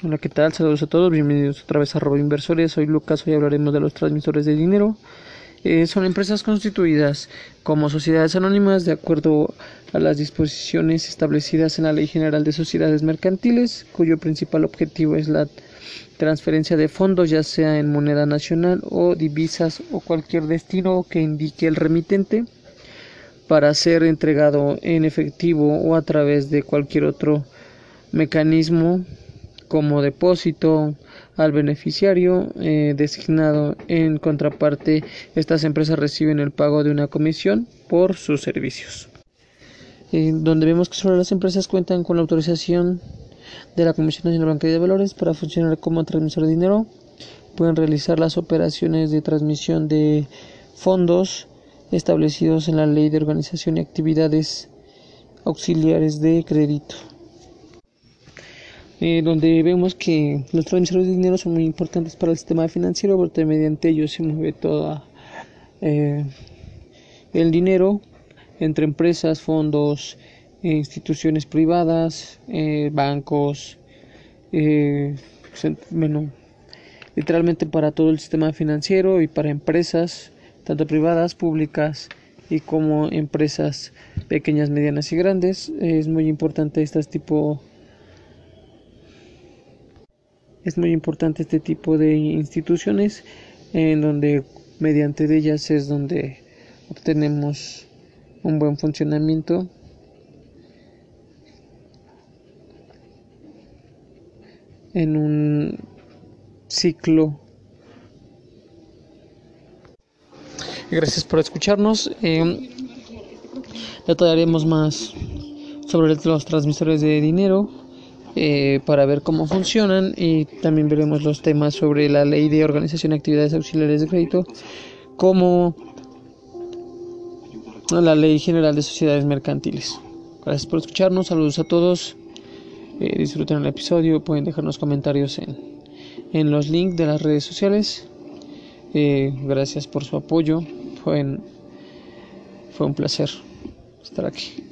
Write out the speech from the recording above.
Hola, ¿qué tal? Saludos a todos, bienvenidos otra vez a Robo Inversores. Soy Lucas, hoy hablaremos de los transmisores de dinero. Eh, son empresas constituidas como sociedades anónimas de acuerdo a las disposiciones establecidas en la Ley General de Sociedades Mercantiles, cuyo principal objetivo es la transferencia de fondos, ya sea en moneda nacional o divisas o cualquier destino que indique el remitente, para ser entregado en efectivo o a través de cualquier otro mecanismo como depósito al beneficiario eh, designado. En contraparte, estas empresas reciben el pago de una comisión por sus servicios. Eh, donde vemos que solo las empresas cuentan con la autorización de la Comisión Nacional Bancaria de Valores para funcionar como transmisor de dinero. Pueden realizar las operaciones de transmisión de fondos establecidos en la Ley de Organización y Actividades Auxiliares de Crédito. Eh, donde vemos que los transmisores de dinero son muy importantes para el sistema financiero porque mediante ellos se mueve todo eh, el dinero entre empresas, fondos, e instituciones privadas, eh, bancos, bueno, literalmente para todo el sistema financiero y para empresas, tanto privadas, públicas y como empresas pequeñas, medianas y grandes. Es muy importante este tipo es muy importante este tipo de instituciones en donde mediante ellas es donde obtenemos un buen funcionamiento. En un ciclo. Gracias por escucharnos. Eh, detallaremos más sobre los transmisores de dinero eh, para ver cómo funcionan y también veremos los temas sobre la ley de organización de actividades auxiliares de crédito como la ley general de sociedades mercantiles. Gracias por escucharnos, saludos a todos, eh, disfruten el episodio, pueden dejarnos comentarios en, en los links de las redes sociales. Eh, gracias por su apoyo, fue, fue un placer estar aquí.